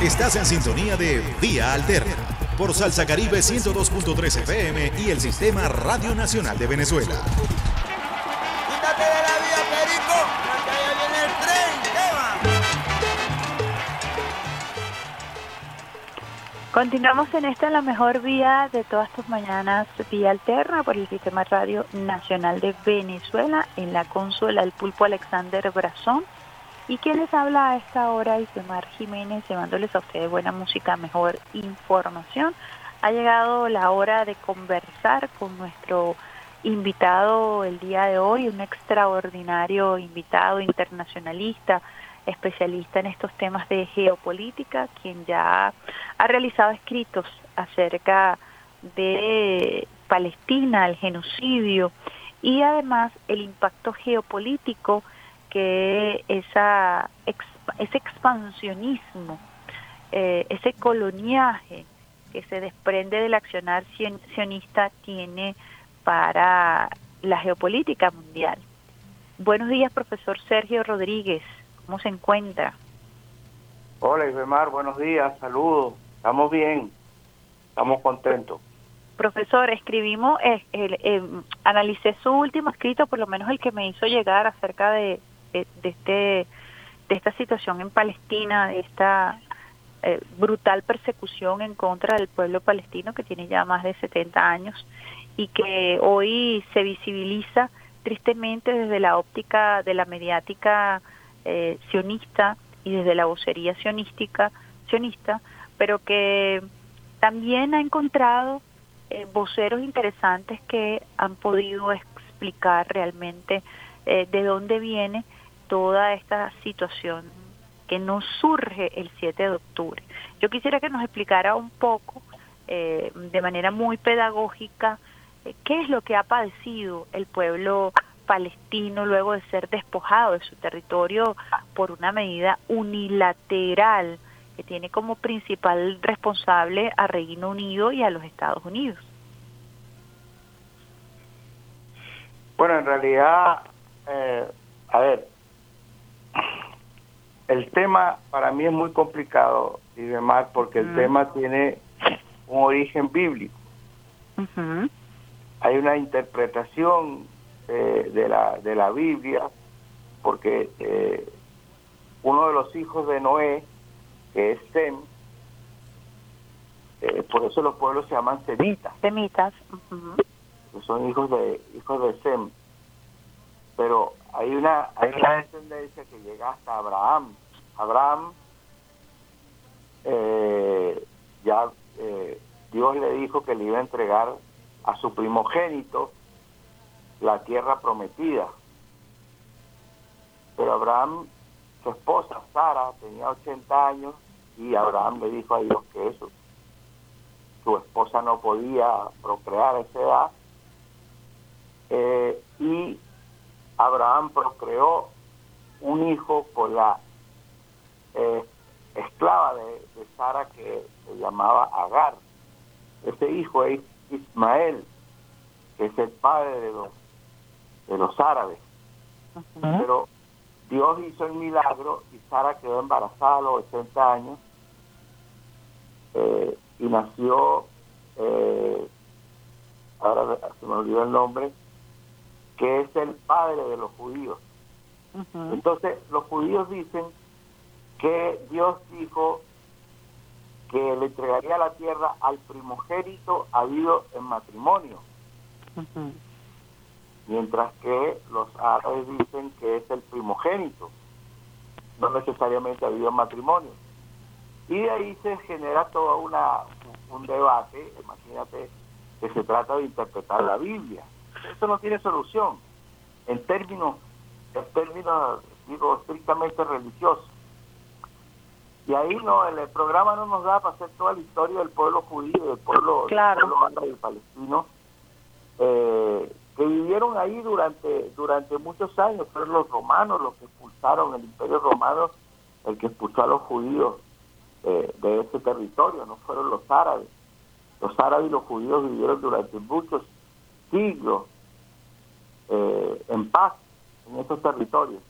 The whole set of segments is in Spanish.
Estás en sintonía de Vía Alterna por Salsa Caribe 102.3 FM y el Sistema Radio Nacional de Venezuela. Quítate de la vía, Perico, que allá viene el tren. Continuamos en esta la mejor vía de todas tus mañanas, vía alterna por el Sistema Radio Nacional de Venezuela, en la consola del pulpo Alexander Brazón. Y quien les habla a esta hora, Isemar Jiménez, llevándoles a ustedes buena música, mejor información. Ha llegado la hora de conversar con nuestro invitado el día de hoy, un extraordinario invitado internacionalista, especialista en estos temas de geopolítica, quien ya ha realizado escritos acerca de Palestina, el genocidio y además el impacto geopolítico que esa, ese expansionismo, eh, ese coloniaje que se desprende del accionar sionista tiene para la geopolítica mundial. Buenos días, profesor Sergio Rodríguez. ¿Cómo se encuentra? Hola, Isbemar, buenos días, saludos. Estamos bien, estamos contentos. Profesor, escribimos, eh, eh, analicé su último escrito, por lo menos el que me hizo llegar acerca de, de, este, de esta situación en Palestina, de esta eh, brutal persecución en contra del pueblo palestino que tiene ya más de 70 años y que hoy se visibiliza tristemente desde la óptica de la mediática eh, sionista y desde la vocería sionística, sionista, pero que también ha encontrado eh, voceros interesantes que han podido explicar realmente de dónde viene toda esta situación que no surge el 7 de octubre. Yo quisiera que nos explicara un poco, eh, de manera muy pedagógica, eh, qué es lo que ha padecido el pueblo palestino luego de ser despojado de su territorio por una medida unilateral que tiene como principal responsable a Reino Unido y a los Estados Unidos. Bueno, en realidad, eh, a ver, el tema para mí es muy complicado y demás porque el tema tiene un origen bíblico. Hay una interpretación eh, de, la, de la Biblia porque eh, uno de los hijos de Noé, que es Sem, eh, por eso los pueblos se llaman semitas. Semitas. Son hijos de hijos de Sem. Pero hay una, hay una descendencia que llega hasta Abraham. Abraham, eh, ya eh, Dios le dijo que le iba a entregar a su primogénito la tierra prometida. Pero Abraham, su esposa Sara, tenía 80 años y Abraham le dijo a Dios que eso, su esposa no podía procrear a esa edad. Eh, y Abraham procreó un hijo con la eh, esclava de, Sara que se llamaba Agar. Ese hijo es Ismael, que es el padre de los, de los árabes. Pero Dios hizo el milagro y Sara quedó embarazada a los 80 años eh, y nació, eh, ahora se me olvidó el nombre, que es el padre de los judíos. Entonces, los judíos dicen que Dios dijo que le entregaría la tierra al primogénito habido en matrimonio. Mientras que los árabes dicen que es el primogénito, no necesariamente habido en matrimonio. Y de ahí se genera todo una, un debate, imagínate que se trata de interpretar la Biblia eso no tiene solución en términos, en términos, digo, estrictamente religiosos. Y ahí no, el, programa no nos da para hacer toda la historia del pueblo judío, del pueblo, claro. del palestino, eh, que vivieron ahí durante, durante muchos años. Fueron los romanos los que expulsaron, el imperio romano, el que expulsó a los judíos eh, de ese territorio, no fueron los árabes. Los árabes y los judíos vivieron durante muchos siglos eh, en paz en estos territorios.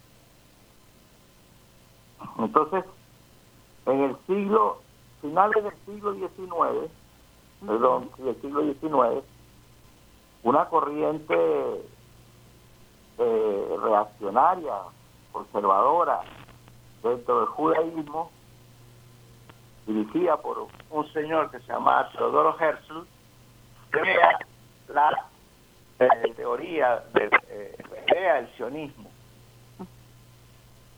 Entonces, en el siglo, finales del siglo XIX, perdón, del siglo XIX, una corriente eh, reaccionaria, conservadora, dentro del judaísmo, dirigida por un señor que se llama Teodoro Herzl, crea la eh, teoría, de, eh, idea del sionismo.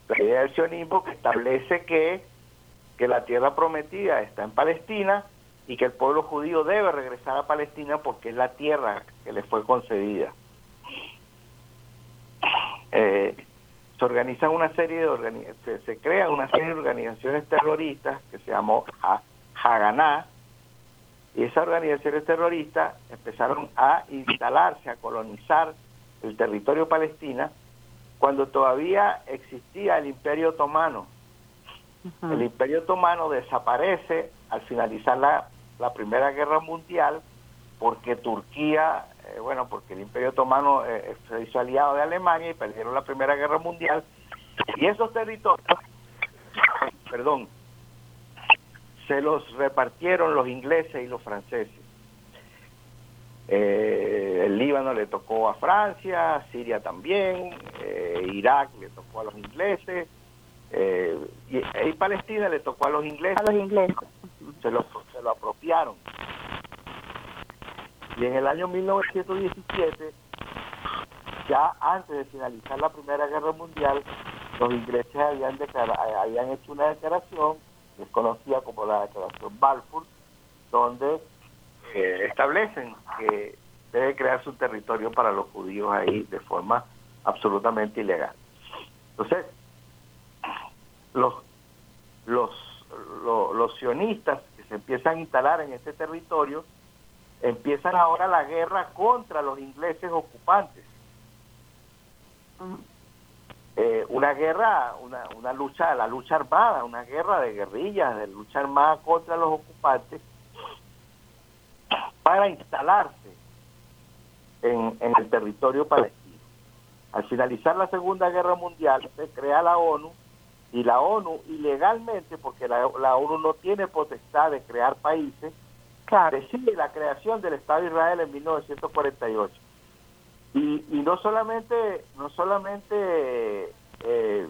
La idea del sionismo que establece que, que la tierra prometida está en Palestina y que el pueblo judío debe regresar a Palestina porque es la tierra que le fue concedida. Eh, se organizan una serie de se, se crea una serie de organizaciones terroristas que se llamó Haganá y esas organizaciones terroristas empezaron a instalarse, a colonizar el territorio palestina cuando todavía existía el Imperio Otomano. El Imperio Otomano desaparece al finalizar la, la Primera Guerra Mundial porque Turquía eh, bueno, porque el Imperio Otomano eh, se hizo aliado de Alemania y perdieron la Primera Guerra Mundial. Y esos territorios, perdón, se los repartieron los ingleses y los franceses. Eh, el Líbano le tocó a Francia, Siria también, Irak le tocó a los ingleses, y, y, Palestina le tocó a los ingleses. A los ingleses. Se lo, se lo apropiaron. Y en el año 1917, ya antes de finalizar la Primera Guerra Mundial, los ingleses habían, habían hecho una declaración, desconocida como la Declaración Balfour, donde eh, establecen que debe crearse un territorio para los judíos ahí de forma absolutamente ilegal. Entonces, los, los, los, los sionistas que se empiezan a instalar en este territorio empiezan ahora la guerra contra los ingleses ocupantes. Eh, una guerra, una, una lucha, la lucha armada, una guerra de guerrillas, de lucha armada contra los ocupantes para instalarse en, en el territorio palestino. Al finalizar la Segunda Guerra Mundial se crea la ONU y la ONU ilegalmente, porque la, la ONU no tiene potestad de crear países, decide la creación del Estado de Israel en 1948. Y, y no solamente, no solamente eh,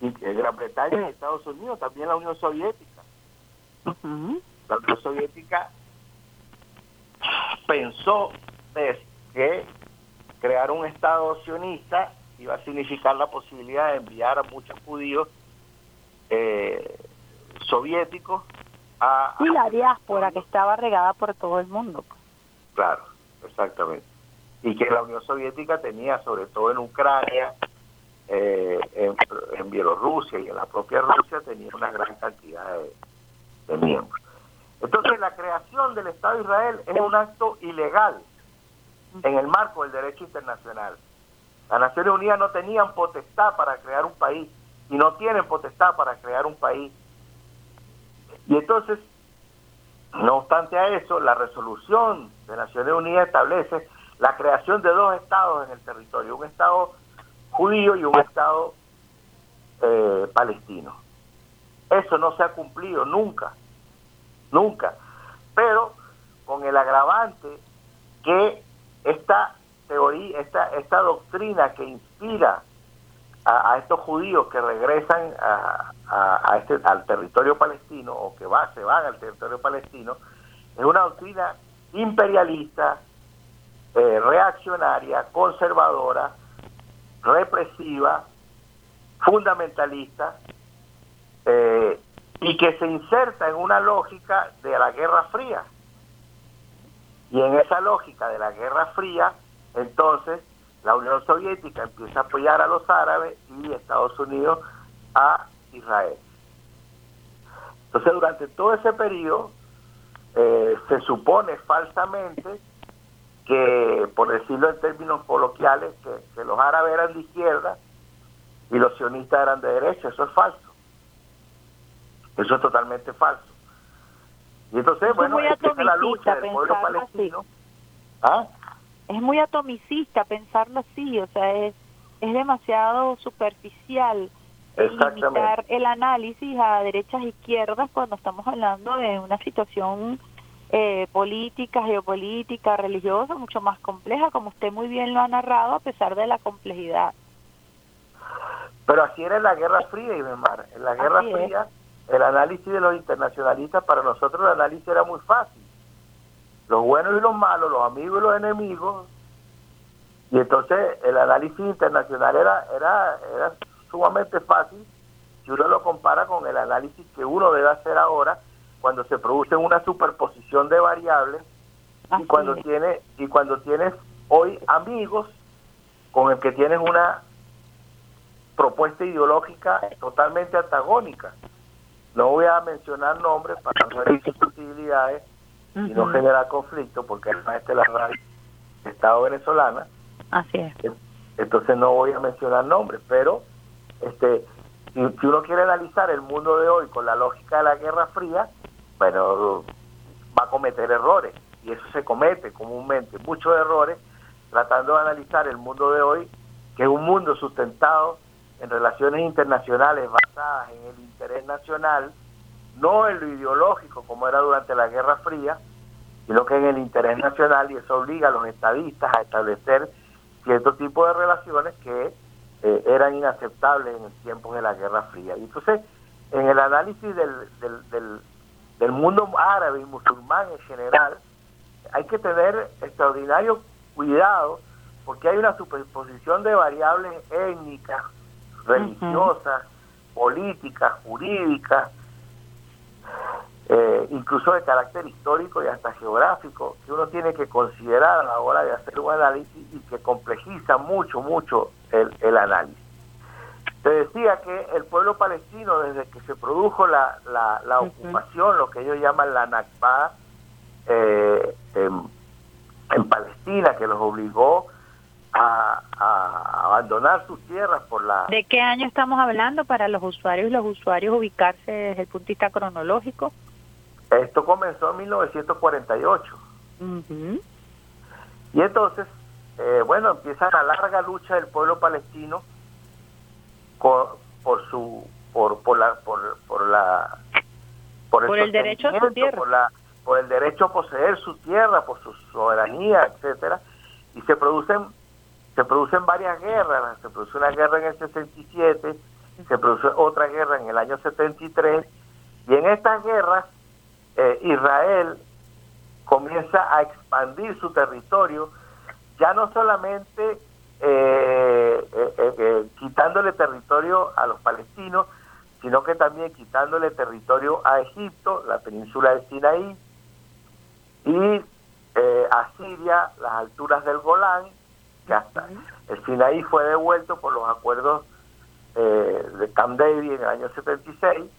Gran Bretaña y Estados Unidos, también la Unión Soviética. La Unión Soviética pensó que crear un Estado sionista iba a significar la posibilidad de enviar a muchos judíos eh, soviéticos y la diáspora que estaba regada por todo el mundo. Claro, exactamente. Y que la Unión Soviética tenía, sobre todo en Ucrania, eh, en, Bielorrusia y en la propia Rusia, tenía una gran cantidad de, miembros. Entonces, la creación del Estado de Israel es un acto ilegal en el marco del derecho internacional. Las Naciones Unidas no tenían potestad para crear un país y no tienen potestad para crear un país y entonces, no obstante a eso, la resolución de Naciones Unidas establece la creación de dos estados en el territorio, un estado judío y un estado eh, palestino. Eso no se ha cumplido nunca, nunca. Pero con el agravante que esta teoría, esta, esta doctrina que inspira a, estos judíos que regresan a, este, al territorio palestino o que va, se van al territorio palestino, es una doctrina imperialista, eh, reaccionaria, conservadora, represiva, fundamentalista, eh, y que se inserta en una lógica de la Guerra Fría. Y en esa lógica de la Guerra Fría, entonces, la Unión Soviética empieza a apoyar a los árabes y Estados Unidos a Israel. Entonces, durante todo ese periodo, eh, se supone falsamente que, por decirlo en términos coloquiales, que, los árabes eran de izquierda y los sionistas eran de derecha. Eso es falso. Eso es totalmente falso. Y entonces, bueno, es la lucha del pueblo palestino. ¿Ah? es muy atomicista pensarlo así, o sea, es, es demasiado superficial limitar el análisis a derechas e izquierdas cuando estamos hablando de una situación eh, política, geopolítica, religiosa, mucho más compleja, como usted muy bien lo ha narrado, a pesar de la complejidad. Pero así era en la Guerra Fría, Ibemar. En la Guerra Fría, el análisis de los internacionalistas, para nosotros el análisis era muy fácil. Los buenos y los malos, los amigos y los enemigos. Y entonces el análisis internacional era, era, era sumamente fácil si uno lo compara con el análisis que uno debe hacer ahora cuando se produce una superposición de variables y cuando tiene y cuando tienes hoy amigos con el que tienes una propuesta ideológica totalmente antagónica. No voy a mencionar nombres para no herir susceptibilidades y no generar conflicto, porque además esta es la radio Estado venezolana. Así es. Entonces no voy a mencionar nombres, pero este si, uno quiere analizar el mundo de hoy con la lógica de la Guerra Fría, bueno, va a cometer errores. Y eso se comete comúnmente, muchos errores, tratando de analizar el mundo de hoy, que es un mundo sustentado en relaciones internacionales basadas en el interés nacional, no en lo ideológico como era durante la Guerra Fría, sino que en el interés nacional y eso obliga a los estadistas a establecer cierto tipo de relaciones que eh, eran inaceptables en el tiempo de la Guerra Fría. Y entonces, en el análisis del, del, del, mundo árabe y musulmán en general, hay que tener extraordinario cuidado porque hay una superposición de variables étnicas, religiosas, políticas, jurídicas, eh, incluso de carácter histórico y hasta geográfico, que uno tiene que considerar a la hora de hacer un análisis y que complejiza mucho, mucho el, el análisis. Te decía que el pueblo palestino, desde que se produjo la, la, ocupación, lo que ellos llaman la Nakba, eh, en, en Palestina, que los obligó a, abandonar sus tierras por la... ¿De qué año estamos hablando para los usuarios y los usuarios ubicarse desde el punto de vista cronológico? Esto comenzó en 1948. Y entonces, eh, bueno, empieza la larga lucha del pueblo palestino por, por su por por la por, por la por el, derecho a su tierra por la por el derecho a poseer su tierra por su soberanía etcétera. Y se producen se producen varias guerras, se produce una guerra en el 67, se produce otra guerra en el año 73, y en estas guerras eh, Israel comienza a expandir su territorio, ya no solamente eh, eh, quitándole territorio a los palestinos, sino que también quitándole territorio a Egipto, la península de Sinaí, y a Siria, las alturas del Golán, que hasta el Sinaí fue devuelto por los acuerdos eh, de Camp David en el año 76,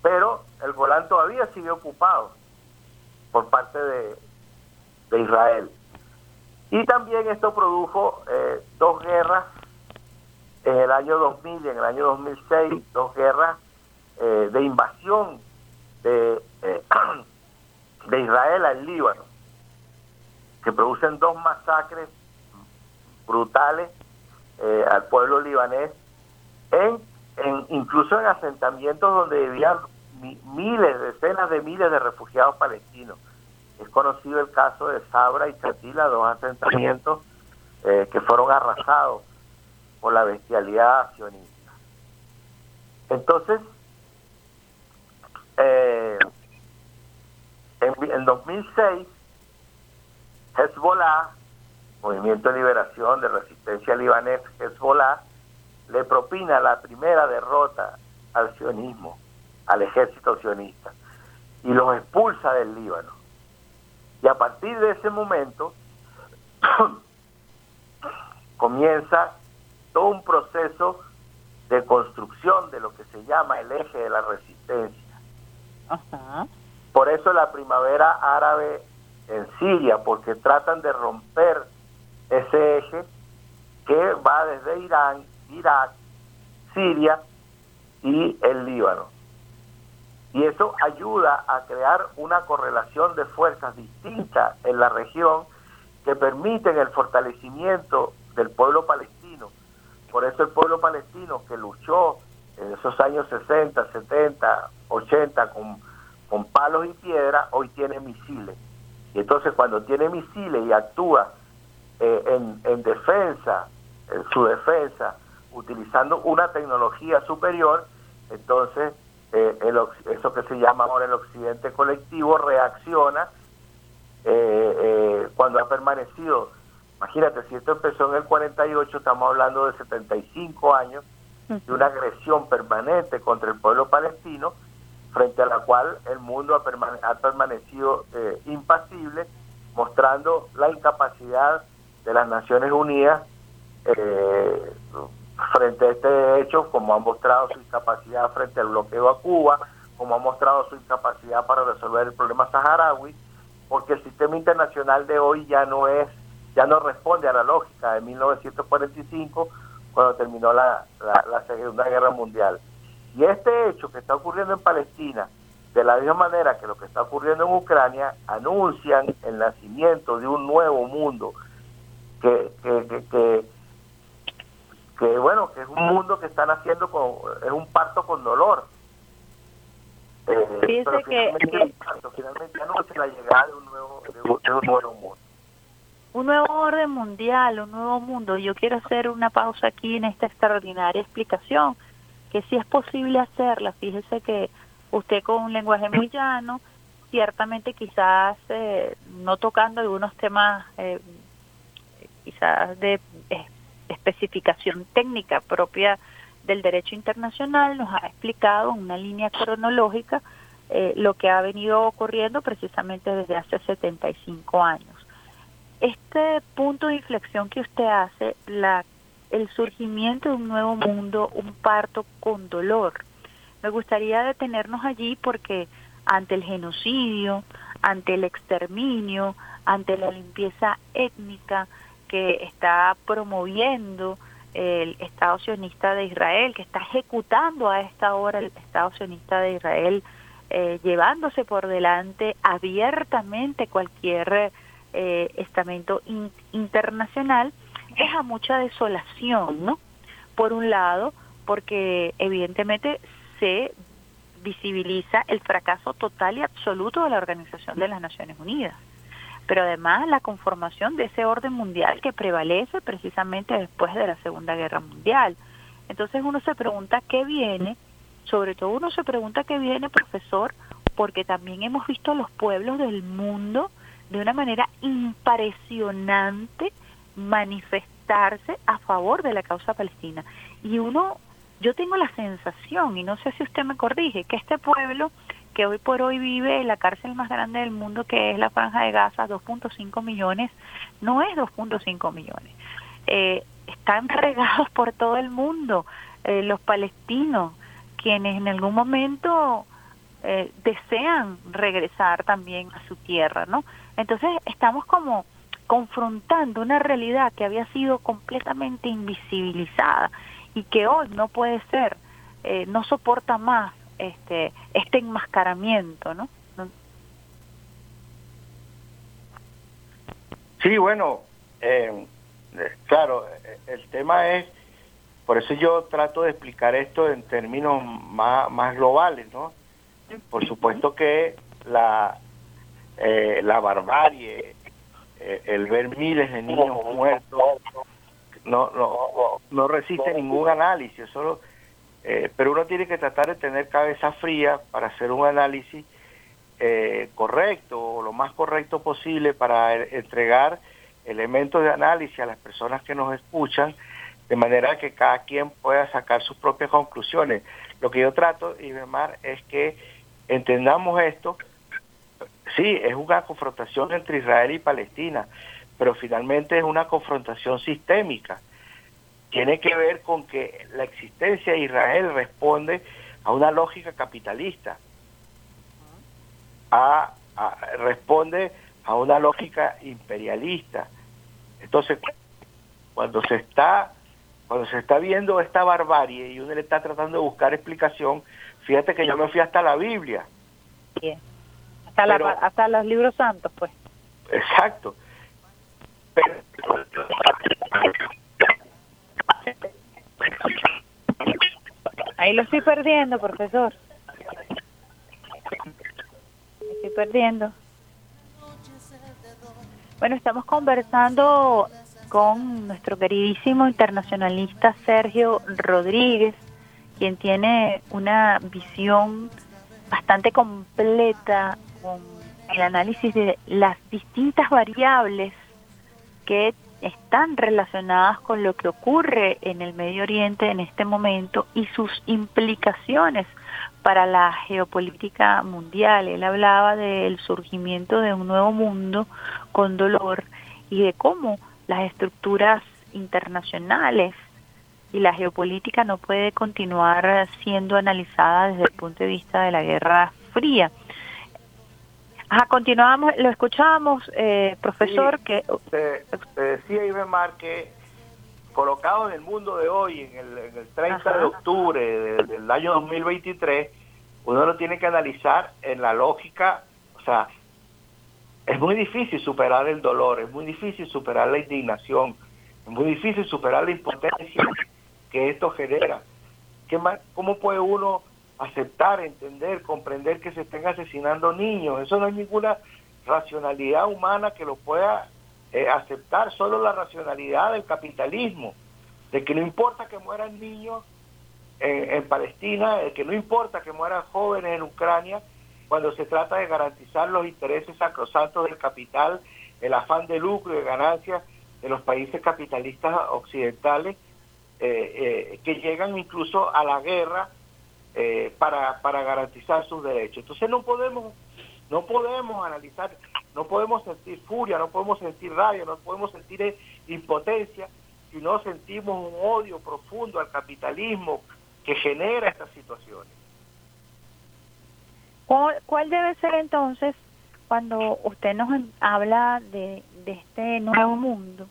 pero el Golán todavía sigue ocupado por parte de, de Israel. Y también esto produjo eh, dos guerras en el año 2000 y en el año 2006, dos guerras eh, de invasión de, de Israel al Líbano, que producen dos masacres brutales eh, al pueblo libanés, en, en, incluso en asentamientos donde vivían miles, decenas de miles de refugiados palestinos. Es conocido el caso de Sabra y Chatila, dos asentamientos eh, que fueron arrasados por la bestialidad sionista. Entonces, eh, en, en 2006, Hezbollah Movimiento de Liberación de Resistencia Libanés, Hezbollah, le propina la primera derrota al sionismo, al ejército sionista, y los expulsa del Líbano. Y a partir de ese momento comienza todo un proceso de construcción de lo que se llama el eje de la resistencia. Por eso la primavera árabe en Siria, porque tratan de romper ese eje que va desde Irán, Irak, Siria y el Líbano. Y eso ayuda a crear una correlación de fuerzas distintas en la región que permiten el fortalecimiento del pueblo palestino. Por eso el pueblo palestino que luchó en esos años 60, 70, 80 con, con palos y piedra, hoy tiene misiles. Y entonces cuando tiene misiles y actúa eh, en, en defensa, en su defensa, utilizando una tecnología superior, entonces eh, eso que se llama ahora el occidente colectivo reacciona eh, eh, cuando ha permanecido, imagínate, si esto empezó en el 48, estamos hablando de 75 años de una agresión permanente contra el pueblo palestino, frente a la cual el mundo ha, ha permanecido impasible, mostrando la incapacidad de las Naciones Unidas eh, frente a este hecho, como ha mostrado su incapacidad frente al bloqueo a Cuba, como ha mostrado su incapacidad para resolver el problema saharaui, porque el sistema internacional de hoy ya no es, ya no responde a la lógica de 1945 cuando terminó la, la, Segunda Guerra Mundial. Y este hecho que está ocurriendo en Palestina, de la misma manera que lo que está ocurriendo en Ucrania, anuncian el nacimiento de un nuevo mundo que, que, que que bueno, que es un mundo que están haciendo con, es un parto con dolor. Eh, pero finalmente, que, finalmente anuncia la llegada de un nuevo, de un nuevo mundo. Un nuevo orden mundial, un nuevo mundo. Yo quiero hacer una pausa aquí en esta extraordinaria explicación, que si es posible hacerla, fíjese que usted con un lenguaje muy llano, ciertamente quizás eh, no tocando algunos temas eh, quizás de eh, especificación técnica propia del derecho internacional, nos ha explicado en una línea cronológica eh, lo que ha venido ocurriendo precisamente desde hace 75 años. Este punto de inflexión que usted hace, la, el surgimiento de un nuevo mundo, un parto con dolor, me gustaría detenernos allí porque ante el genocidio, ante el exterminio, ante la limpieza étnica, que está promoviendo el Estado sionista de Israel, que está ejecutando a esta hora el Estado sionista de Israel, eh, llevándose por delante abiertamente cualquier eh, estamento internacional, deja mucha desolación, ¿no? Por un lado, porque evidentemente se visibiliza el fracaso total y absoluto de la Organización de las Naciones Unidas pero además la conformación de ese orden mundial que prevalece precisamente después de la Segunda Guerra Mundial. Entonces uno se pregunta qué viene, sobre todo uno se pregunta qué viene, profesor, porque también hemos visto a los pueblos del mundo de una manera impresionante manifestarse a favor de la causa palestina. Y uno, yo tengo la sensación, y no sé si usted me corrige, que este pueblo que hoy por hoy vive en la cárcel más grande del mundo, que es la Franja de Gaza, 2.5 millones, no es 2.5 millones. Eh, están regados por todo el mundo eh, los palestinos, quienes en algún momento eh, desean regresar también a su tierra, ¿no? Entonces estamos como confrontando una realidad que había sido completamente invisibilizada y que hoy no puede ser, no soporta más este, este enmascaramiento, ¿no? Sí, bueno, eh, claro, el tema es, por eso yo trato de explicar esto en términos más, más globales, ¿no? Por supuesto que la, eh, la barbarie, eh, el ver miles de niños muertos, no, no, no resiste ningún análisis, solo eh, pero uno tiene que tratar de tener cabeza fría para hacer un análisis eh, correcto o lo más correcto posible para entregar elementos de análisis a las personas que nos escuchan de manera que cada quien pueda sacar sus propias conclusiones. Lo que yo trato, Ibermar, es que entendamos esto. Sí, es una confrontación entre Israel y Palestina, pero finalmente es una confrontación sistémica tiene que ver con que la existencia de Israel responde a una lógica capitalista, a, responde a una lógica imperialista. Entonces, cuando se está cuando se está viendo esta barbarie y uno le está tratando de buscar explicación, fíjate que yo me fui hasta la Biblia. Hasta, hasta los libros santos, pues. Exacto. Pero, Ahí lo estoy perdiendo, profesor. estoy perdiendo. Bueno, estamos conversando con nuestro queridísimo internacionalista Sergio Rodríguez, quien tiene una visión bastante completa el análisis de las distintas variables que están relacionadas con lo que ocurre en el Medio Oriente en este momento y sus implicaciones para la geopolítica mundial. Él hablaba del surgimiento de un nuevo mundo con dolor y de cómo las estructuras internacionales y la geopolítica no puede continuar siendo analizada desde el punto de vista de la Guerra Fría. Ajá, continuamos, lo escuchábamos, eh, profesor, que... Te, decía Ivemar que colocado en el mundo de hoy, en el, 30 de octubre del, año 2023, uno lo tiene que analizar en la lógica, o sea, es muy difícil superar el dolor, es muy difícil superar la indignación, es muy difícil superar la impotencia que esto genera. ¿Qué más, ¿Cómo puede uno aceptar, entender, comprender que se estén asesinando niños. Eso no hay ninguna racionalidad humana que lo pueda eh, aceptar, solo la racionalidad del capitalismo, de que no importa que mueran niños en, Palestina, de que no importa que mueran jóvenes en Ucrania, cuando se trata de garantizar los intereses sacrosantos del capital, el afán de lucro y de ganancias de los países capitalistas occidentales, eh, eh, que llegan incluso a la guerra eh, para, para garantizar sus derechos. Entonces no podemos, no podemos analizar, no podemos sentir furia, no podemos sentir rabia, no podemos sentir impotencia si no sentimos un odio profundo al capitalismo que genera estas situaciones. ¿Cuál debe ser entonces cuando usted nos habla de, de este nuevo mundo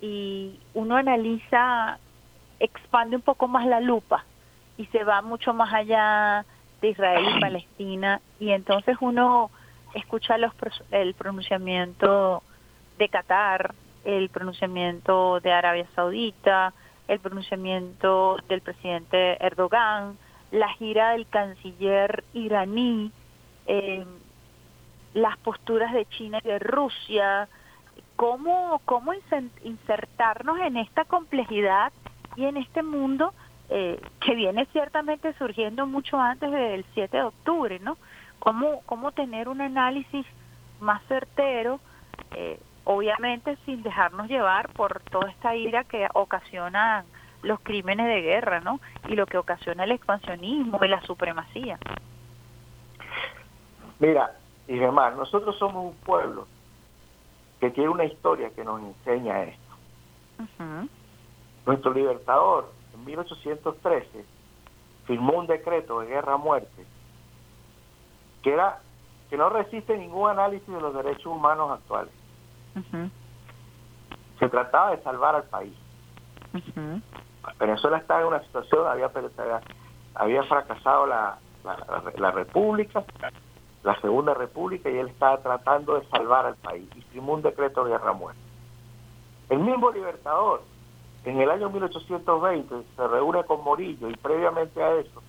y uno analiza, expande un poco más la lupa y se va mucho más allá de Israel y Palestina y entonces uno escucha los, el pronunciamiento de Qatar, el pronunciamiento de Arabia Saudita, el pronunciamiento del presidente Erdogan, la gira del canciller iraní, eh, las posturas de China y de Rusia, cómo, cómo insertarnos en esta complejidad y en este mundo eh, que viene ciertamente surgiendo mucho antes del 7 de octubre, ¿no? ¿Cómo, cómo tener un análisis más certero, eh, obviamente sin dejarnos llevar por toda esta ira que ocasionan los crímenes de guerra, ¿no? Y lo que ocasiona el expansionismo y la supremacía. Mira, y demás, nosotros somos un pueblo que tiene una historia que nos enseña esto. Nuestro libertador 1813 firmó un decreto de guerra a muerte que era que no resiste ningún análisis de los derechos humanos actuales. Se trataba de salvar al país. Venezuela estaba en una situación, había, había fracasado la, la, República, la Segunda República, y él estaba tratando de salvar al país y firmó un decreto de guerra a muerte. El mismo Libertador en el año 1820 se reúne con Morillo y previamente a eso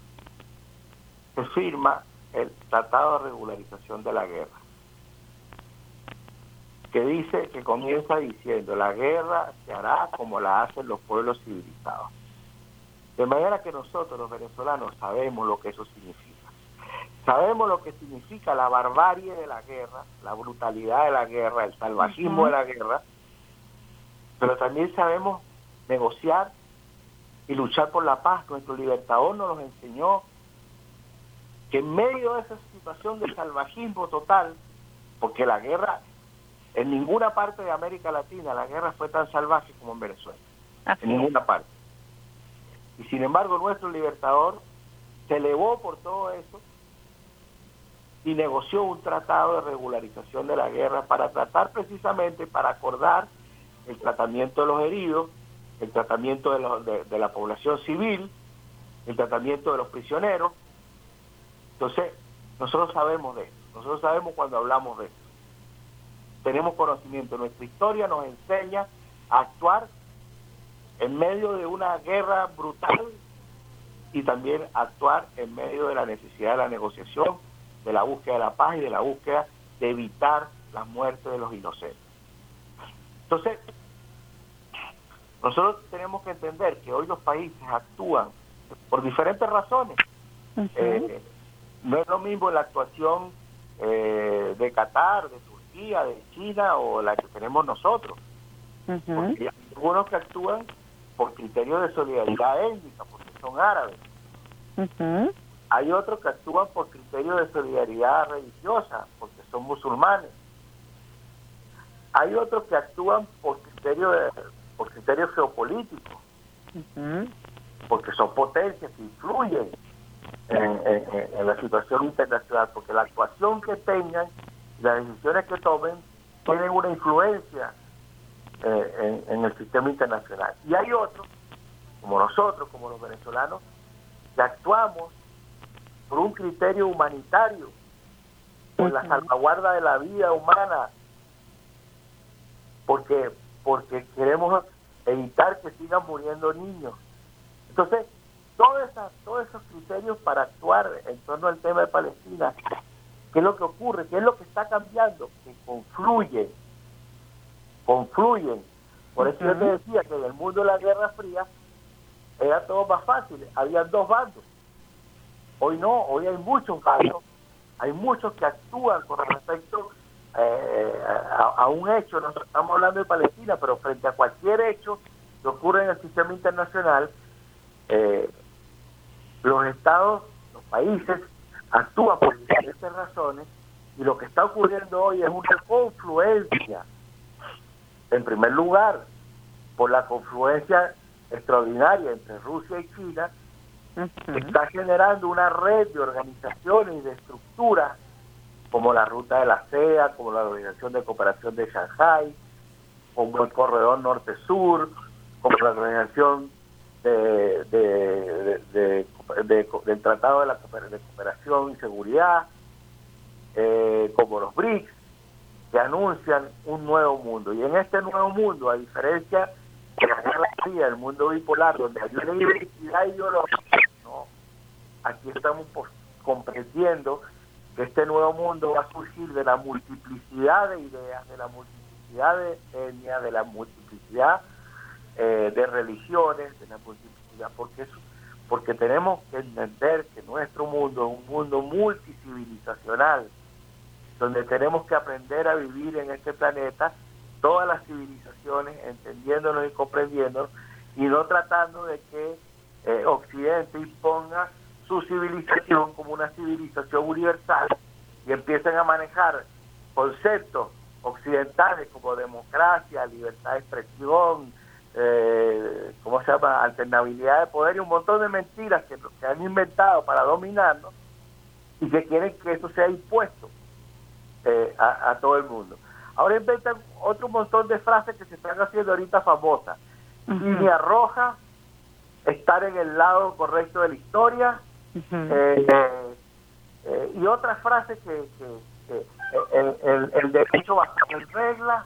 se firma el Tratado de Regularización de la Guerra, que dice que comienza diciendo la guerra se hará como la hacen los pueblos civilizados. De manera que nosotros los venezolanos sabemos lo que eso significa. Sabemos lo que significa la barbarie de la guerra, la brutalidad de la guerra, el salvajismo de la guerra, pero también sabemos negociar y luchar por la paz. Nuestro libertador nos enseñó que en medio de esa situación de salvajismo total, porque la guerra, en ninguna parte de América Latina la guerra fue tan salvaje como en Venezuela, en ninguna parte. Y sin embargo nuestro libertador se elevó por todo eso y negoció un tratado de regularización de la guerra para tratar precisamente, para acordar el tratamiento de los heridos, el tratamiento de, la población civil, el tratamiento de los prisioneros. Entonces, nosotros sabemos de esto, nosotros sabemos cuando hablamos de esto. Tenemos conocimiento, nuestra historia nos enseña a actuar en medio de una guerra brutal y también actuar en medio de la necesidad de la negociación, de la búsqueda de la paz y de la búsqueda de evitar la muerte de los inocentes. Entonces, nosotros tenemos que entender que hoy los países actúan por diferentes razones. Eh, no es lo mismo la actuación eh, de Qatar, de Turquía, de China o la que tenemos nosotros. hay algunos que actúan por criterios de solidaridad étnica, porque son árabes. Hay otros que actúan por criterios de solidaridad religiosa, porque son musulmanes. Hay otros que actúan por criterios por criterios geopolíticos, porque son potencias que influyen en, la situación internacional, porque la actuación que tengan, las decisiones que tomen, tienen una influencia eh, en, el sistema internacional. Y hay otros, como nosotros, como los venezolanos, que actuamos por un criterio humanitario, por la salvaguarda de la vida humana, porque porque queremos evitar que sigan muriendo niños. Entonces, todos todos esos criterios para actuar en torno al tema de Palestina, ¿qué es lo que ocurre? ¿Qué es lo que está cambiando? Que confluyen, confluyen. Por eso yo te decía que en el mundo de la Guerra Fría era todo más fácil, había dos bandos. Hoy no, hoy hay muchos bandos, hay muchos que actúan con respecto eh, a, un hecho, no estamos hablando de Palestina, pero frente a cualquier hecho que ocurre en el sistema internacional, eh, los estados, los países actúan por diferentes razones y lo que está ocurriendo hoy es una confluencia, en primer lugar, por la confluencia extraordinaria entre Rusia y China, que está generando una red de organizaciones y de estructuras como la ruta de la CEA, como la Organización de Cooperación de Shanghai, como el Corredor Norte-Sur, como la Organización de, del Tratado de, la Cooperación y Seguridad, eh, como los BRICS, que anuncian un nuevo mundo. Y en este nuevo mundo, a diferencia de la Guerra Fría, el mundo bipolar, donde hay una identidad ideológica, ¿no? aquí estamos comprendiendo que este nuevo mundo va a surgir de la multiplicidad de ideas, de la multiplicidad de etnias, de la multiplicidad eh, de religiones, de la multiplicidad, porque porque tenemos que entender que nuestro mundo es un mundo multicivilizacional, donde tenemos que aprender a vivir en este planeta todas las civilizaciones, entendiéndonos y comprendiéndonos, y no tratando de que eh, Occidente imponga su civilización como una civilización universal y empiezan a manejar conceptos occidentales como democracia, libertad de expresión, eh, ¿cómo se llama? Alternabilidad de poder y un montón de mentiras que, que han inventado para dominarnos y que quieren que eso sea impuesto eh, a, todo el mundo. Ahora inventan otro montón de frases que se están haciendo ahorita famosas. Línea roja, estar en el lado correcto de la historia, eh, eh, y otra frase que, el, el, el, derecho a en regla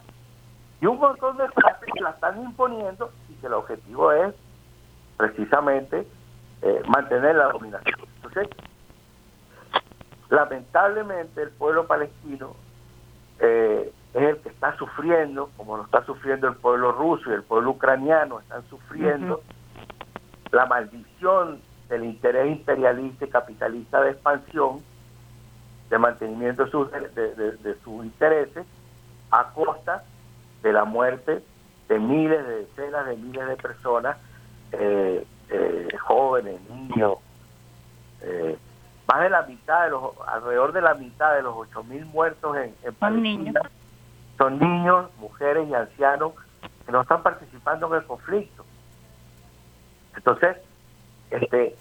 y un montón de frases que la están imponiendo y que el objetivo es precisamente eh, mantener la dominación. Entonces, lamentablemente el pueblo palestino es el que está sufriendo, como lo está sufriendo el pueblo ruso y el pueblo ucraniano, están sufriendo la maldición del interés imperialista y capitalista de expansión, de mantenimiento de sus, de, sus intereses, a costa de la muerte de miles, de decenas de miles de personas, eh, eh, jóvenes, niños, eh, más de la mitad, de los alrededor de la mitad de los 8.000 muertos en, en Palestina son niños, mujeres y ancianos que no están participando en el conflicto. Entonces, este,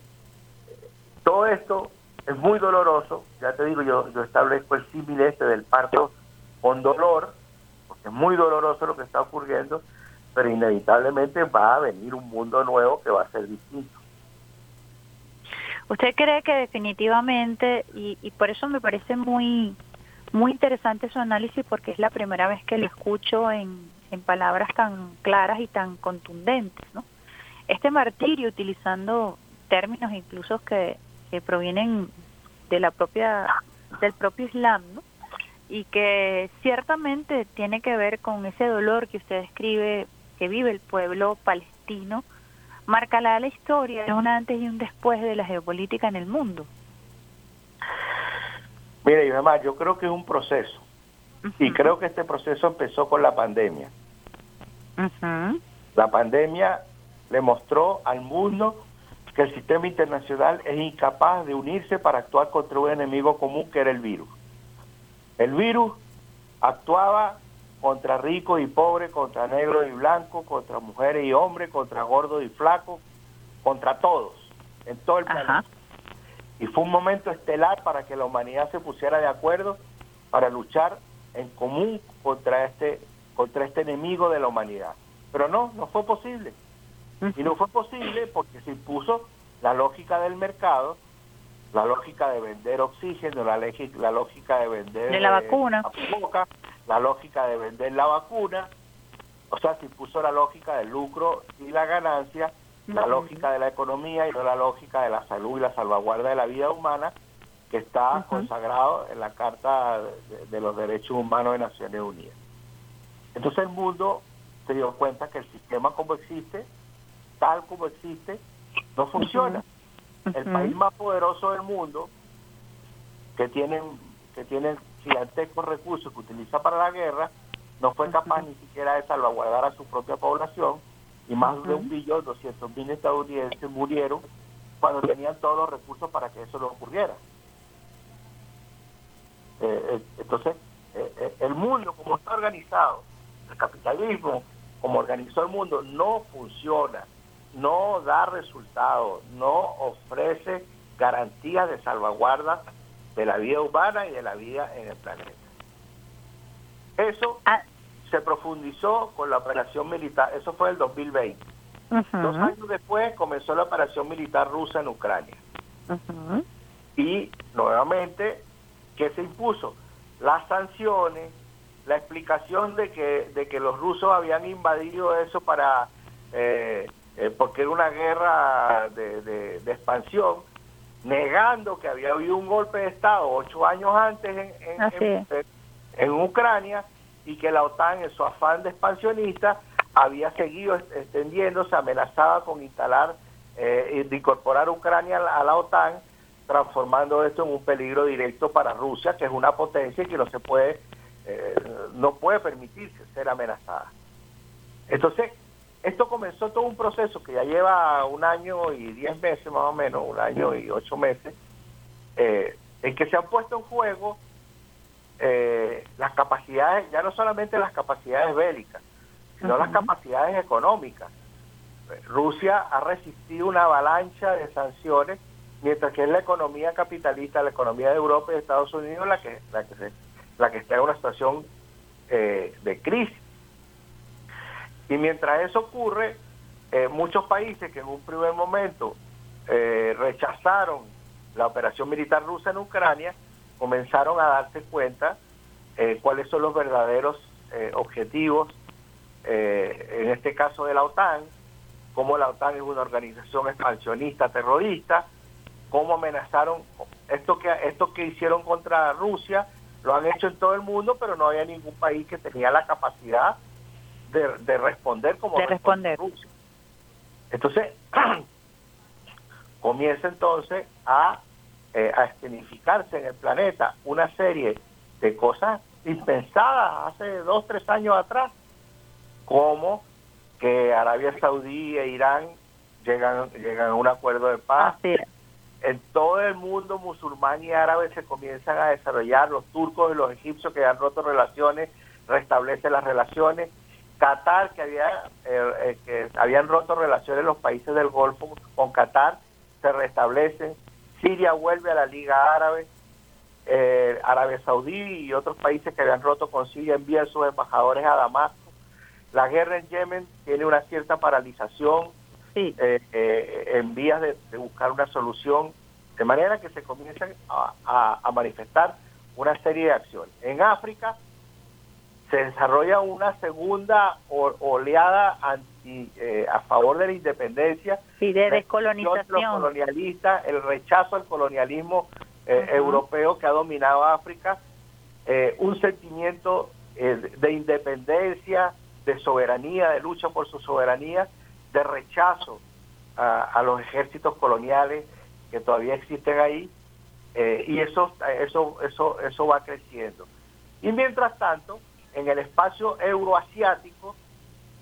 todo esto es muy doloroso, ya te digo, yo, yo establezco el símil este del parto con dolor, porque es muy doloroso lo que está ocurriendo, pero inevitablemente va a venir un mundo nuevo que va a ser distinto. ¿Usted cree que definitivamente, y, y por eso me parece muy, muy interesante su análisis, porque es la primera vez que lo escucho en, en palabras tan claras y tan contundentes, ¿no? Este martirio utilizando términos incluso que, que provienen de la propia del propio Islam, ¿no? y que ciertamente tiene que ver con ese dolor que usted describe que vive el pueblo palestino, marcará la historia de un antes y un después de la geopolítica en el mundo. Mire, y además yo creo que es un proceso. Y creo que este proceso empezó con la pandemia. La pandemia le mostró al mundo que el sistema internacional es incapaz de unirse para actuar contra un enemigo común que era el virus. El virus actuaba contra ricos y pobres, contra negros y blancos, contra mujeres y hombres, contra gordos y flacos, contra todos, en todo el planeta. Y fue un momento estelar para que la humanidad se pusiera de acuerdo para luchar en común contra este contra este enemigo de la humanidad. Pero no, no fue posible. Y no fue posible porque se impuso la lógica del mercado la lógica de vender oxígeno, la, la lógica de vender de la vacuna, la, lógica de vender la vacuna, o sea, se impuso la lógica del lucro y la ganancia, la lógica de la economía y no la lógica de la salud y la salvaguarda de la vida humana que está consagrado en la Carta de, los Derechos Humanos de Naciones Unidas. Entonces el mundo se dio cuenta que el sistema como existe, tal como existe, no funciona. El país más poderoso del mundo, que tienen que tienen gigantescos recursos que utiliza para la guerra, no fue capaz ni siquiera de salvaguardar a su propia población y más de un billón, doscientos mil estadounidenses murieron cuando tenían todos los recursos para que eso no ocurriera. Eh, eh, entonces, eh, el mundo como está organizado, el capitalismo como organizó el mundo, no funciona no da resultados, no ofrece garantías de salvaguarda de la vida humana y de la vida en el planeta. Eso ah. se profundizó con la operación militar, eso fue el 2020. Dos años después comenzó la operación militar rusa en Ucrania. Y nuevamente, ¿qué se impuso? Las sanciones, la explicación de que, de que los rusos habían invadido eso para eh, eh, porque era una guerra de, expansión, negando que había habido un golpe de Estado ocho años antes en, en, Ucrania y que la OTAN en su afán de expansionista había seguido extendiéndose, amenazaba con instalar, eh, de incorporar Ucrania a la, OTAN, transformando esto en un peligro directo para Rusia, que es una potencia que no se puede, eh, no puede permitirse ser amenazada. Entonces, esto comenzó todo un proceso que ya lleva un año y diez meses más o menos, un año y ocho meses, eh, en que se han puesto en juego eh, las capacidades, ya no solamente las capacidades bélicas, sino las capacidades económicas. Rusia ha resistido una avalancha de sanciones, mientras que es la economía capitalista, la economía de Europa y de Estados Unidos la que, la que, la que está en una situación eh, de crisis. Y mientras eso ocurre, eh, muchos países que en un primer momento eh, rechazaron la operación militar rusa en Ucrania, comenzaron a darse cuenta eh, cuáles son los verdaderos objetivos, en este caso de la OTAN, cómo la OTAN es una organización expansionista, terrorista, cómo amenazaron esto que esto que hicieron contra Rusia, lo han hecho en todo el mundo, pero no había ningún país que tenía la capacidad de, responder como de responder. Entonces, comienza entonces a, eh, a escenificarse en el planeta una serie de cosas impensadas hace dos, tres años atrás, como que Arabia Saudí e Irán llegan, llegan a un acuerdo de paz. En todo el mundo musulmán y árabe se comienzan a desarrollar, los turcos y los egipcios que han roto relaciones, restablecen las relaciones, Qatar, que había eh, eh, que habían roto relaciones los países del Golfo con Qatar, se restablecen. Siria vuelve a la Liga Árabe. Eh, Arabia Saudí y otros países que habían roto con Siria envían sus embajadores a Damasco. La guerra en Yemen tiene una cierta paralización en vías de, buscar una solución, de manera que se comienzan a manifestar una serie de acciones. En África se desarrolla una segunda oleada anti, eh, a favor de la independencia. Sí, de descolonización. colonialista, el rechazo al colonialismo eh, europeo que ha dominado África, eh, un sentimiento de independencia, de soberanía, de lucha por su soberanía, de rechazo a, los ejércitos coloniales que todavía existen ahí, y eso, eso, eso, eso va creciendo. Y mientras tanto, en el espacio euroasiático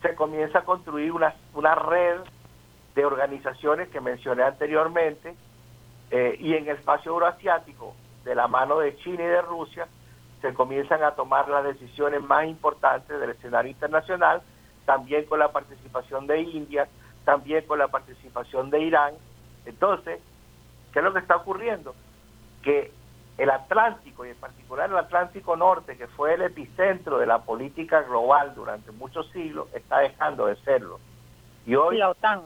se comienza a construir una, una red de organizaciones que mencioné anteriormente eh, y en el espacio euroasiático, de la mano de China y de Rusia, se comienzan a tomar las decisiones más importantes del escenario internacional, también con la participación de India, también con la participación de Irán. Entonces, ¿qué es lo que está ocurriendo? Que el Atlántico y en particular el Atlántico Norte, que fue el epicentro de la política global durante muchos siglos, está dejando de serlo. Y hoy la OTAN.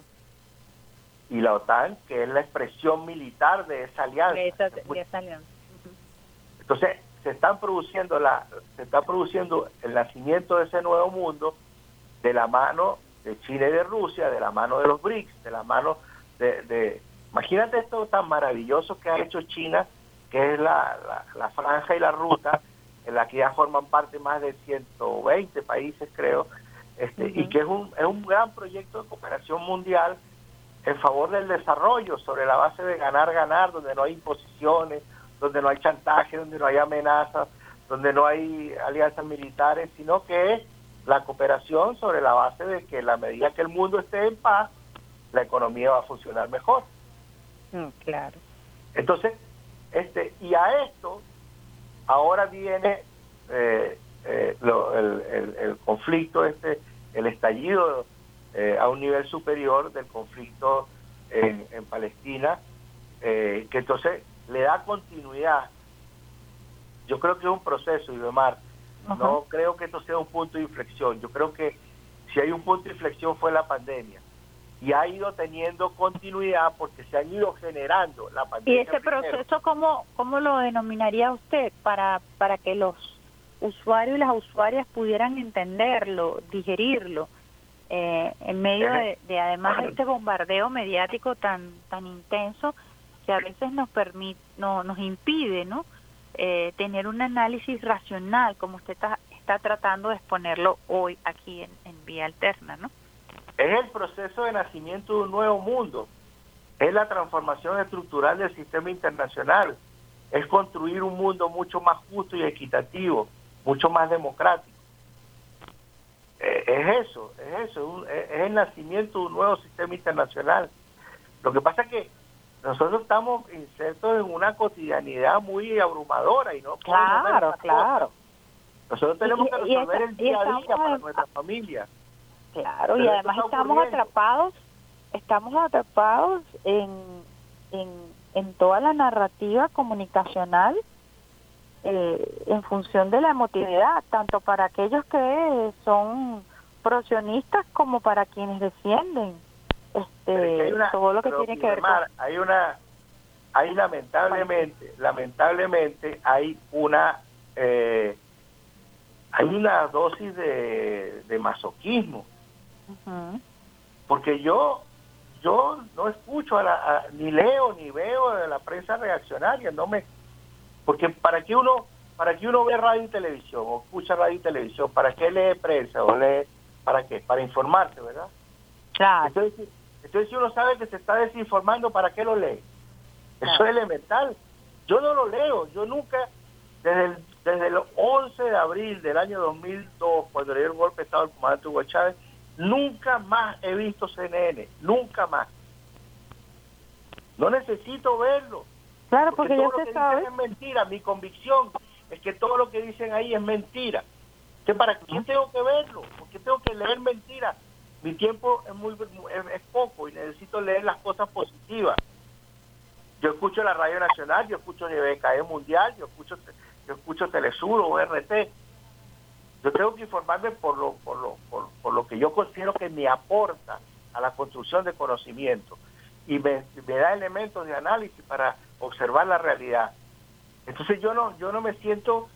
Y la OTAN, que es la expresión militar de esa alianza. Entonces, se están produciendo la se está produciendo el nacimiento de ese nuevo mundo de la mano de China y de Rusia, de la mano de los BRICS, de la mano de, de imagínate esto tan maravilloso que ha hecho China que es la, la, franja y la ruta, en la que ya forman parte más de 120 países, creo, este, y que es un, es un gran proyecto de cooperación mundial en favor del desarrollo, sobre la base de ganar, ganar, donde no hay imposiciones, donde no hay chantaje, donde no hay amenazas, donde no hay alianzas militares, sino que es la cooperación sobre la base de que la medida que el mundo esté en paz, la economía va a funcionar mejor. Mm, claro. Entonces, este, y a esto ahora viene eh, eh, el, conflicto, este, el estallido eh, a un nivel superior del conflicto en, Palestina, que entonces le da continuidad. Yo creo que es un proceso, Ibemar. No creo que esto sea un punto de inflexión. Yo creo que si hay un punto de inflexión fue la pandemia y ha ido teniendo continuidad porque se han ido generando la pandemia. ¿Y ese proceso cómo, cómo lo denominaría usted para, para que los usuarios y las usuarias pudieran entenderlo, digerirlo, eh, en medio de, además de este bombardeo mediático tan, tan intenso que a veces nos permite, no, nos impide ¿no? Eh, tener un análisis racional como usted está, está tratando de exponerlo hoy aquí en, en Vía Alterna, ¿no? Es el proceso de nacimiento de un nuevo mundo. Es la transformación estructural del sistema internacional. Es construir un mundo mucho más justo y equitativo, mucho más democrático. Eh, es eso, es eso, es el nacimiento de un nuevo sistema internacional. Lo que pasa es que nosotros estamos insertos en una cotidianidad muy abrumadora y no claro claro nosotros tenemos que resolver el día a día para nuestra familia Claro, y además estamos atrapados, estamos atrapados en, en, toda la narrativa comunicacional eh, en función de la emotividad, tanto para aquellos que son procionistas como para quienes defienden este todo lo que tiene que ver con... hay una hay lamentablemente lamentablemente hay una eh, hay una dosis de, de masoquismo porque yo yo no escucho a la, ni leo ni veo de la prensa reaccionaria, no me porque para que uno para que uno ve radio y televisión o escucha radio y televisión, para qué lee prensa o lee para qué, para informarse, ¿verdad? Claro. Entonces, entonces si uno sabe que se está desinformando, ¿para qué lo lee? Eso es elemental. Yo no lo leo, yo nunca desde el, desde el 11 de abril del año 2002, cuando le dio el golpe de Estado al comandante Hugo Chávez, Nunca más he visto CNN, nunca más. No necesito verlo. Claro, porque, todo ya lo que Dicen es mentira. Mi convicción es que todo lo que dicen ahí es mentira. ¿Que ¿Para qué tengo que verlo? ¿Por qué tengo que leer mentiras? Mi tiempo es muy es, poco y necesito leer las cosas positivas. Yo escucho la Radio Nacional, yo escucho BKE Mundial, yo escucho yo escucho Telesur o RT yo tengo que informarme por lo, por lo, por, lo que yo considero que me aporta a la construcción de conocimiento y me, da elementos de análisis para observar la realidad. Entonces yo no, yo no me siento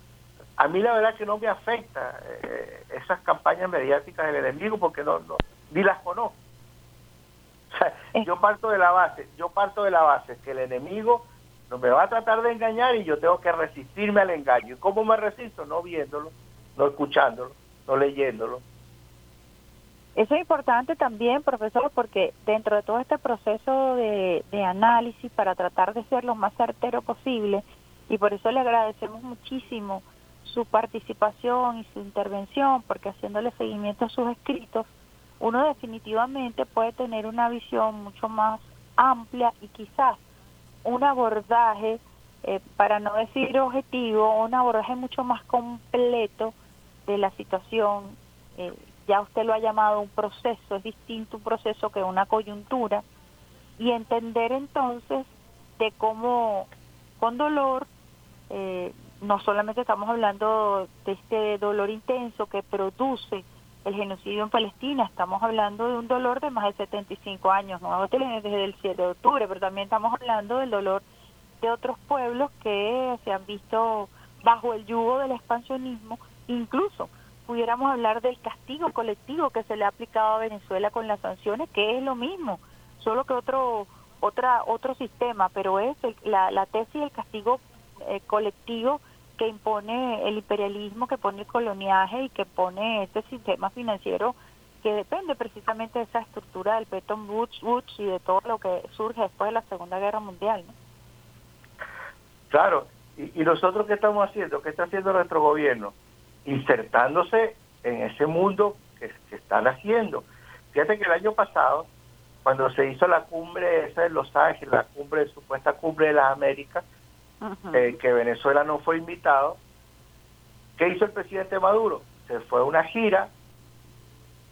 a mí la verdad que no me afecta eh, esas campañas mediáticas del enemigo porque no, no ni las conozco. O sea, Eh. yo parto de la base, yo parto de la base que el enemigo no me va a tratar de engañar y yo tengo que resistirme al engaño. ¿Y cómo me resisto? No viéndolo, no escuchándolo, no leyéndolo. Eso es importante también, profesor, porque dentro de todo este proceso de, análisis para tratar de ser lo más certero posible, y por eso le agradecemos muchísimo su participación y su intervención, porque haciéndole seguimiento a sus escritos, uno definitivamente puede tener una visión mucho más amplia y quizás un abordaje, eh, para no decir objetivo, un abordaje mucho más completo de la situación. eh, ya usted lo ha llamado un proceso, es distinto un proceso que una coyuntura, y entender entonces de cómo con dolor, eh, no solamente estamos hablando de este dolor intenso que produce el genocidio en Palestina, estamos hablando de un dolor de más de 75 años, no desde el 7 de octubre, pero también estamos hablando del dolor de otros pueblos que se han visto bajo el yugo del expansionismo, incluso pudiéramos hablar del castigo colectivo que se le ha aplicado a Venezuela con las sanciones, que es lo mismo, solo que otro otra otro sistema, pero es el- la, la tesis del castigo eh, colectivo que impone el imperialismo, que pone el coloniaje y que pone este sistema financiero que depende precisamente de esa estructura del Bretton Woods, y de todo lo que surge después de la Segunda Guerra Mundial. Claro, y, y nosotros qué estamos haciendo, qué está haciendo nuestro gobierno, insertándose en ese mundo que, que están haciendo. Fíjate que el año pasado, cuando se hizo la cumbre esa de Los Ángeles, la cumbre, supuesta cumbre de las Américas, eh, que Venezuela no fue invitado, ¿qué hizo el presidente Maduro? Se fue a una gira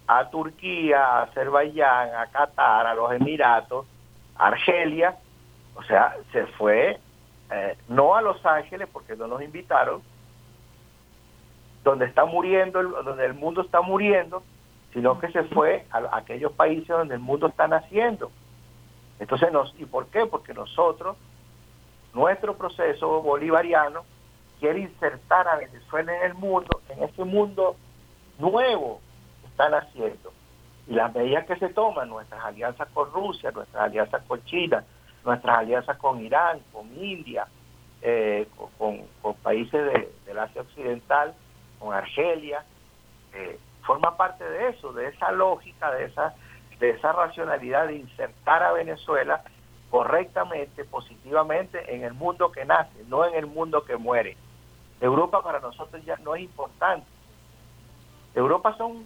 a Turquía, a Azerbaiyán, a Qatar, a los Emiratos, a Argelia, o sea, se fue eh, no a Los Ángeles porque no nos invitaron, donde está muriendo, donde el mundo está muriendo, sino que se fue a, aquellos países donde el mundo está naciendo. Entonces, nos, ¿y por qué? Porque nosotros, nuestro proceso bolivariano, quiere insertar a Venezuela en el mundo, en ese mundo nuevo que están haciendo. Y las medidas que se toman, nuestras alianzas con Rusia, nuestras alianzas con China, nuestras alianzas con Irán, con India, eh, con países de- del Asia Occidental, con Argelia, eh, forma parte de eso, de esa lógica, de esa, de esa racionalidad de insertar a Venezuela correctamente, positivamente en el mundo que nace, no en el mundo que muere. Europa para nosotros ya no es importante. Europa son,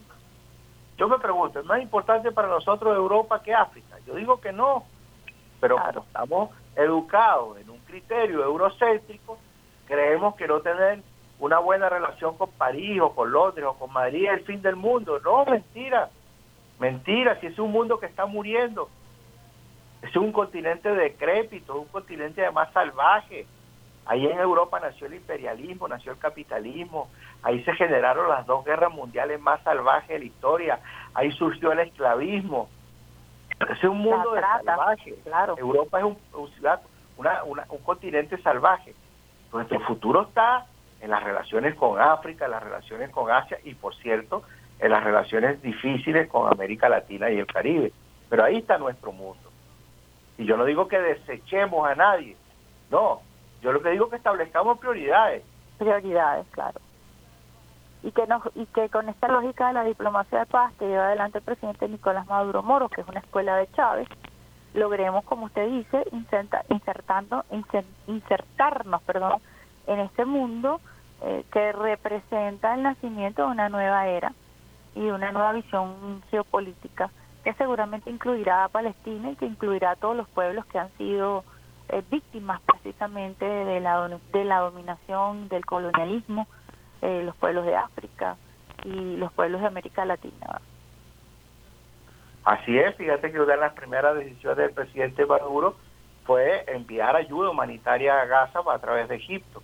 yo me pregunto, ¿es más importante para nosotros Europa que África? Yo digo que no, pero Claro. estamos educados en un criterio eurocéntrico, creemos que no tener una buena relación con París o con Londres o con Madrid es el fin del mundo. No, mentira, mentira, si es un mundo que está muriendo, es un continente decrépito, un continente además salvaje. Ahí en Europa nació el imperialismo, nació el capitalismo, ahí se generaron las dos guerras mundiales más salvajes de la historia, ahí surgió el esclavismo. Es un mundo de salvaje. claro. Europa es un, un ciudad- una- una- un continente salvaje. Nuestro futuro está en las relaciones con África, en las relaciones con Asia y, por cierto, en las relaciones difíciles con América Latina y el Caribe. Pero ahí está nuestro mundo. Y yo no digo que desechemos a nadie, no. Yo lo que digo es que establezcamos prioridades. prioridades, claro. Y que, nos, y que con esta lógica de la diplomacia de paz que lleva adelante el presidente Nicolás Maduro Moro, que es una escuela de Chávez, logremos, como usted dice, inserta- insertando, inser- insertarnos perdón, en este mundo eh, que representa el nacimiento de una nueva era y una nueva visión geopolítica que seguramente incluirá a Palestina y que incluirá a todos los pueblos que han sido eh, víctimas precisamente de la, de la dominación, del colonialismo, eh, los pueblos de África y los pueblos de América Latina. Así es, fíjate que una de las primeras decisiones del presidente Maduro fue enviar ayuda humanitaria a Gaza a través de Egipto.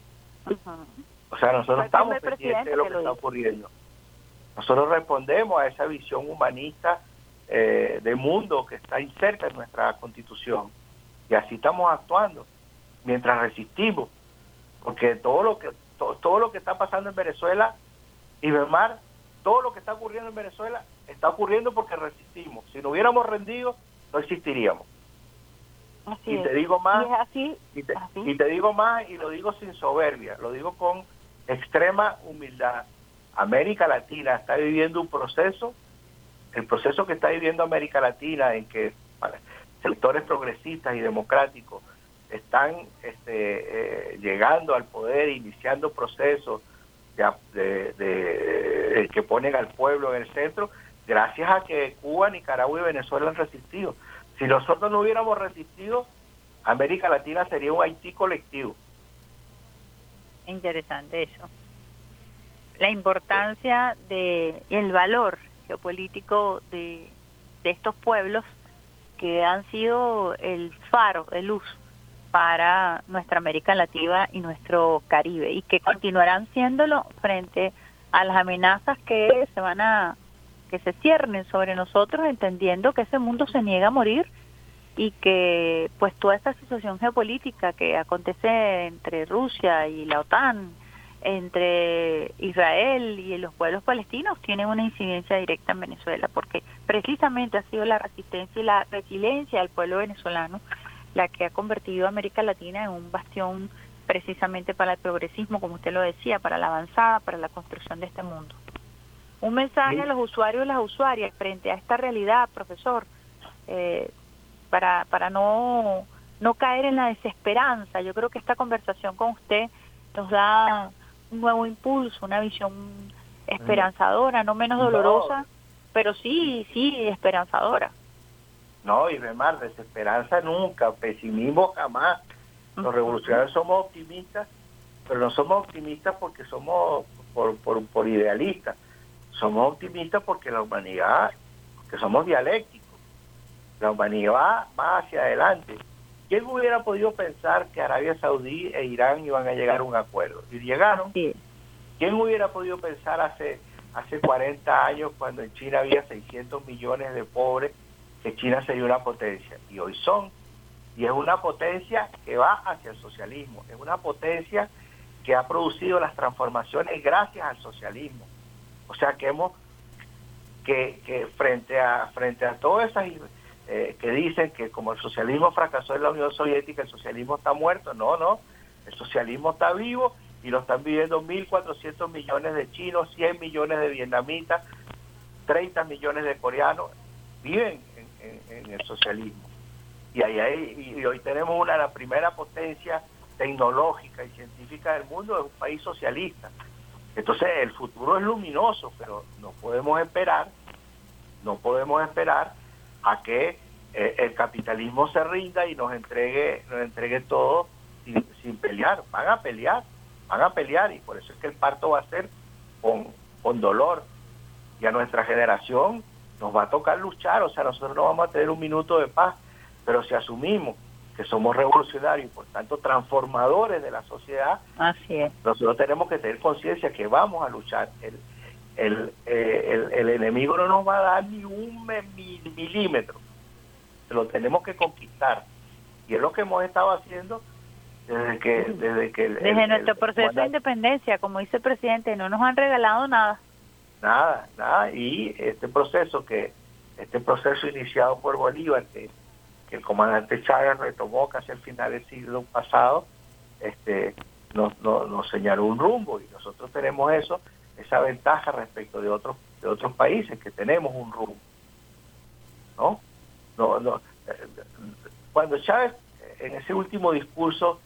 O sea, nosotros estamos pendientes de lo que lo está hizo. ocurriendo. Nosotros respondemos a esa visión humanista eh, de mundo que está inserta en nuestra constitución. Y así estamos actuando mientras resistimos. Porque todo lo que todo lo que está pasando en Venezuela, y Bermar, todo lo que está ocurriendo en Venezuela está ocurriendo porque resistimos. Si no hubiéramos rendido, no existiríamos. Y te digo más, y, te, y te digo más, y lo digo sin soberbia, lo digo con extrema humildad. América Latina está viviendo un proceso, el proceso que está viviendo América Latina en que sectores progresistas y democráticos están este, eh, llegando al poder, iniciando procesos de, que ponen al pueblo en el centro, gracias a que Cuba, Nicaragua y Venezuela han resistido. Si nosotros no hubiéramos resistido, América Latina sería un Haití colectivo. Interesante eso. La importancia de el valor geopolítico de, de estos pueblos que han sido el faro de luz para nuestra América Latina y nuestro Caribe y que continuarán siéndolo frente a las amenazas que se van a que se ciernen sobre nosotros entendiendo que ese mundo se niega a morir y que pues toda esta situación geopolítica que acontece entre Rusia y la OTAN, entre Israel y los pueblos palestinos tiene una incidencia directa en Venezuela porque precisamente ha sido la resistencia y la resiliencia del pueblo venezolano la que ha convertido a América Latina en un bastión precisamente para el progresismo, como usted lo decía, para la avanzada, para la construcción de este mundo. Un mensaje a los usuarios y las usuarias frente a esta realidad, profesor, eh, para, para no, no caer en la desesperanza. Yo creo que esta conversación con usted nos da un nuevo impulso, una visión esperanzadora, no menos dolorosa, pero sí, sí, esperanzadora. No, y más, desesperanza nunca, pesimismo jamás. Los revolucionarios somos optimistas, pero no somos optimistas porque somos por, por, por idealistas. Somos optimistas porque la humanidad, que somos dialécticos. La humanidad va, hacia adelante. ¿Quién hubiera podido pensar que Arabia Saudí e Irán iban a llegar a un acuerdo? Y llegaron. ¿Quién hubiera podido pensar hace, hace 40 años cuando en China había 600 millones de pobres que China sería una potencia. Y hoy son. Y es una potencia que va hacia el socialismo. Es una potencia que ha producido las transformaciones gracias al socialismo. O sea que hemos que, que frente a frente a todas esas eh, que dicen que como el socialismo fracasó en la Unión Soviética, el socialismo está muerto. No, no. El socialismo está vivo y lo están viviendo 1.400 millones de chinos, 100 millones de vietnamitas, 30 millones de coreanos. Viven en, el socialismo. Y, ahí y hoy tenemos una la primera potencia tecnológica y científica del mundo, es un país socialista. Entonces el futuro es luminoso, pero no podemos esperar, no podemos esperar a que eh, el capitalismo se rinda y nos entregue, nos entregue todo sin, sin, pelear. Van a pelear, van a pelear y por eso es que el parto va a ser con, con dolor. Y a nuestra generación nos va a tocar luchar, o sea, nosotros no vamos a tener un minuto de paz, pero si asumimos somos revolucionarios y por tanto transformadores de la sociedad, Así es. nosotros tenemos que tener conciencia que vamos a luchar. El, el, eh, el, enemigo no nos va a dar ni un milímetro, lo tenemos que conquistar. Y es lo que hemos estado haciendo desde que... Desde, que desde nuestro proceso de independencia, como dice el presidente, no nos han regalado nada nada, nada, y este proceso que, este proceso iniciado por Bolívar, que, el comandante Chávez retomó casi al final del siglo pasado, este, nos, nos, señaló un rumbo y nosotros tenemos eso, esa ventaja respecto de otros, de otros países que tenemos un rumbo. ¿No? No, no. Cuando Chávez, en ese último discurso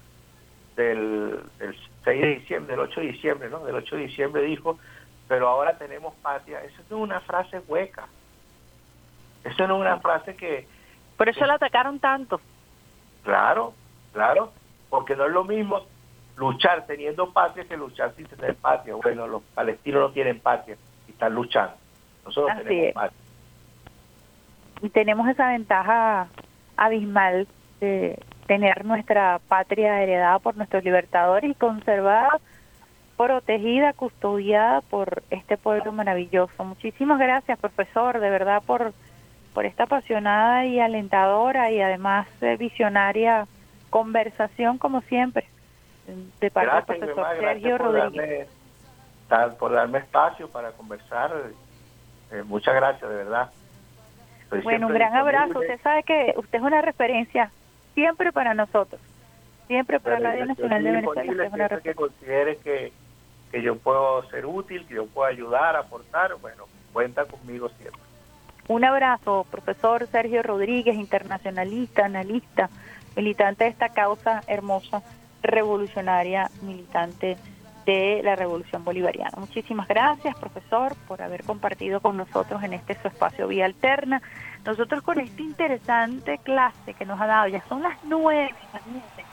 del, del 6 de diciembre, del 8 de diciembre, ¿no? Del 8 de diciembre dijo, pero ahora tenemos patria. Eso no es una frase hueca. Eso no es una frase que... Por eso la atacaron tanto. Claro, claro, porque no es lo mismo luchar teniendo patria que luchar sin tener patria. Bueno, los palestinos no tienen patria y están luchando. Nosotros tenemos patria. Y tenemos esa ventaja abismal de tener nuestra patria heredada por nuestros libertadores y conservada protegida, custodiada por este pueblo maravilloso. Muchísimas gracias, profesor, de verdad, por, por esta apasionada y alentadora y además eh, visionaria conversación, como siempre. de parte del profesor Sergio por Rodríguez. darme, por darme espacio para conversar. Eh, muchas gracias, de verdad. Estoy Bueno, un gran abrazo. Usted sabe que usted es una referencia siempre para nosotros, siempre para Bueno, Radio Nacional de Venezuela. Usted es una siempre que referencia. considere que, que yo puedo ser útil, que yo puedo ayudar, aportar, bueno, cuenta conmigo siempre. Un abrazo, profesor Sergio Rodríguez, internacionalista, analista, militante de esta causa hermosa, revolucionaria, militante de la Revolución Bolivariana. Muchísimas gracias, profesor, por haber compartido con nosotros en este su espacio Vía Alterna. Nosotros con esta interesante clase que nos ha dado, ya son las nueve, imagínense,